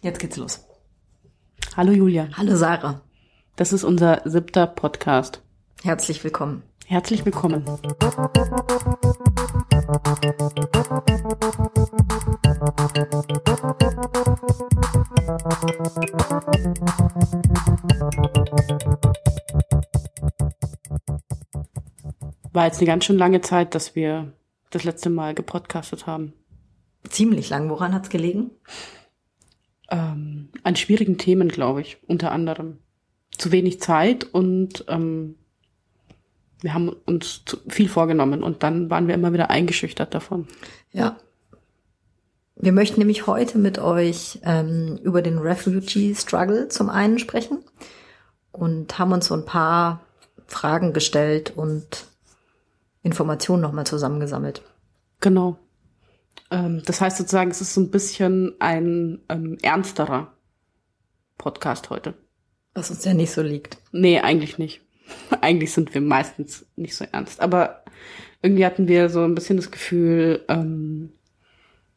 Jetzt geht's los. Hallo Julia. Hallo Sarah. Das ist unser siebter Podcast. Herzlich willkommen. Herzlich willkommen. War jetzt eine ganz schön lange Zeit, dass wir das letzte Mal gepodcastet haben. Ziemlich lang. Woran hat's gelegen? Ähm, an schwierigen Themen, glaube ich, unter anderem. Zu wenig Zeit und ähm, wir haben uns zu viel vorgenommen und dann waren wir immer wieder eingeschüchtert davon. Ja. Wir möchten nämlich heute mit euch ähm, über den Refugee Struggle zum einen sprechen und haben uns so ein paar Fragen gestellt und Informationen nochmal zusammengesammelt. Genau. Ähm, das heißt sozusagen, es ist so ein bisschen ein ähm, ernsterer Podcast heute. Was uns ja nicht so liegt. Nee, eigentlich nicht. eigentlich sind wir meistens nicht so ernst. Aber irgendwie hatten wir so ein bisschen das Gefühl, ähm,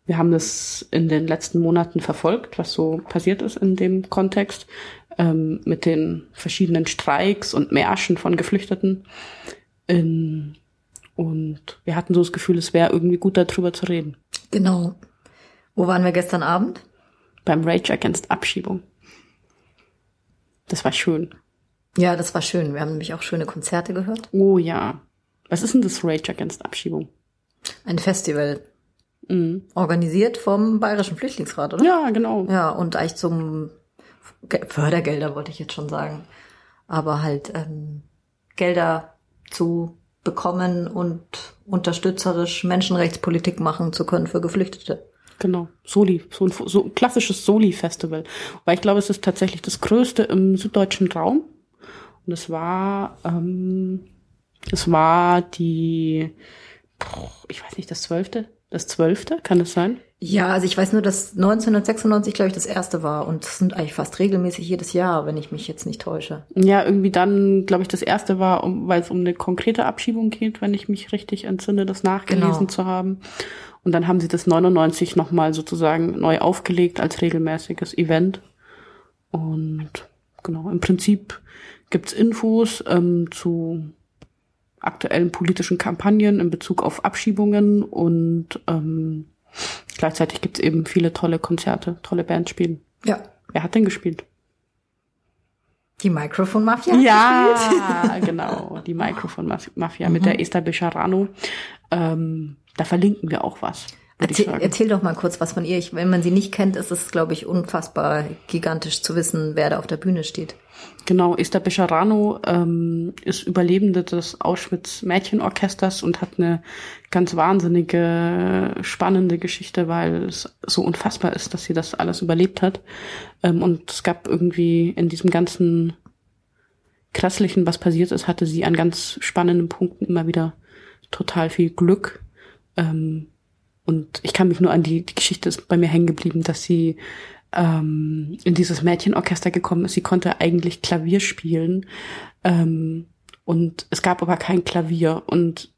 wir haben das in den letzten Monaten verfolgt, was so passiert ist in dem Kontext, ähm, mit den verschiedenen Streiks und Märschen von Geflüchteten. In, und wir hatten so das Gefühl, es wäre irgendwie gut darüber zu reden. Genau. Wo waren wir gestern Abend? Beim Rage Against Abschiebung. Das war schön. Ja, das war schön. Wir haben nämlich auch schöne Konzerte gehört. Oh ja. Was ist denn das Rage Against Abschiebung? Ein Festival. Mhm. Organisiert vom Bayerischen Flüchtlingsrat, oder? Ja, genau. Ja, und eigentlich zum Ge- Fördergelder, wollte ich jetzt schon sagen. Aber halt ähm, Gelder zu bekommen und unterstützerisch Menschenrechtspolitik machen zu können für Geflüchtete. Genau. Soli, so ein, so ein klassisches Soli-Festival. Weil ich glaube, es ist tatsächlich das größte im süddeutschen Raum. Und es war, ähm, es war die, ich weiß nicht, das zwölfte? Das zwölfte, kann es sein? Ja, also ich weiß nur, dass 1996, glaube ich, das erste war. Und das sind eigentlich fast regelmäßig jedes Jahr, wenn ich mich jetzt nicht täusche. Ja, irgendwie dann, glaube ich, das erste war, um, weil es um eine konkrete Abschiebung geht, wenn ich mich richtig entsinne, das nachgelesen Genau. zu haben. Und dann haben sie das 99 nochmal sozusagen neu aufgelegt als regelmäßiges Event. Und genau, im Prinzip gibt's Infos ähm, zu aktuellen politischen Kampagnen in Bezug auf Abschiebungen und ähm, gleichzeitig gibt's eben viele tolle Konzerte, tolle Bands spielen. Ja. Wer hat denn gespielt? Die Microphone Mafia? Ja, genau. Die Mikrofon-Mafia mit Mhm. der Esther Bejarano. Ähm, da verlinken wir auch was, Erzähl, sagen. erzähl doch mal kurz was von ihr. Ich, wenn man sie nicht kennt, ist es, glaube ich, unfassbar gigantisch zu wissen, wer da auf der Bühne steht. Genau, Esther Bejarano ähm, ist Überlebende des Auschwitz-Mädchenorchesters und hat eine ganz wahnsinnige, spannende Geschichte, weil es so unfassbar ist, dass sie das alles überlebt hat. Ähm, und es gab irgendwie in diesem ganzen Krasslichen, was passiert ist, hatte sie an ganz spannenden Punkten immer wieder total viel Glück. Ähm, und ich kann mich nur an die, die Geschichte ist bei mir hängen geblieben, dass sie ähm, in dieses Mädchenorchester gekommen ist. Sie konnte eigentlich Klavier spielen ähm, und es gab aber kein Klavier und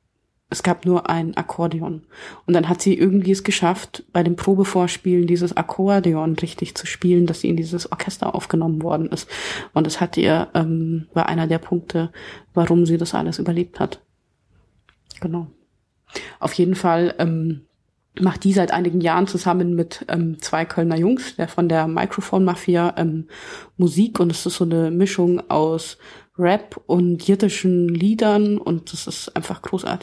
es gab nur ein Akkordeon. Und dann hat sie irgendwie es geschafft, bei dem Probevorspielen dieses Akkordeon richtig zu spielen, dass sie in dieses Orchester aufgenommen worden ist. Und es hat ihr, ähm, war einer der Punkte, warum sie das alles überlebt hat. Genau. Auf jeden Fall ähm, macht die seit einigen Jahren zusammen mit ähm, zwei Kölner Jungs, der von der Microphone Mafia, ähm, Musik und es ist so eine Mischung aus Rap und jiddischen Liedern und das ist einfach großartig.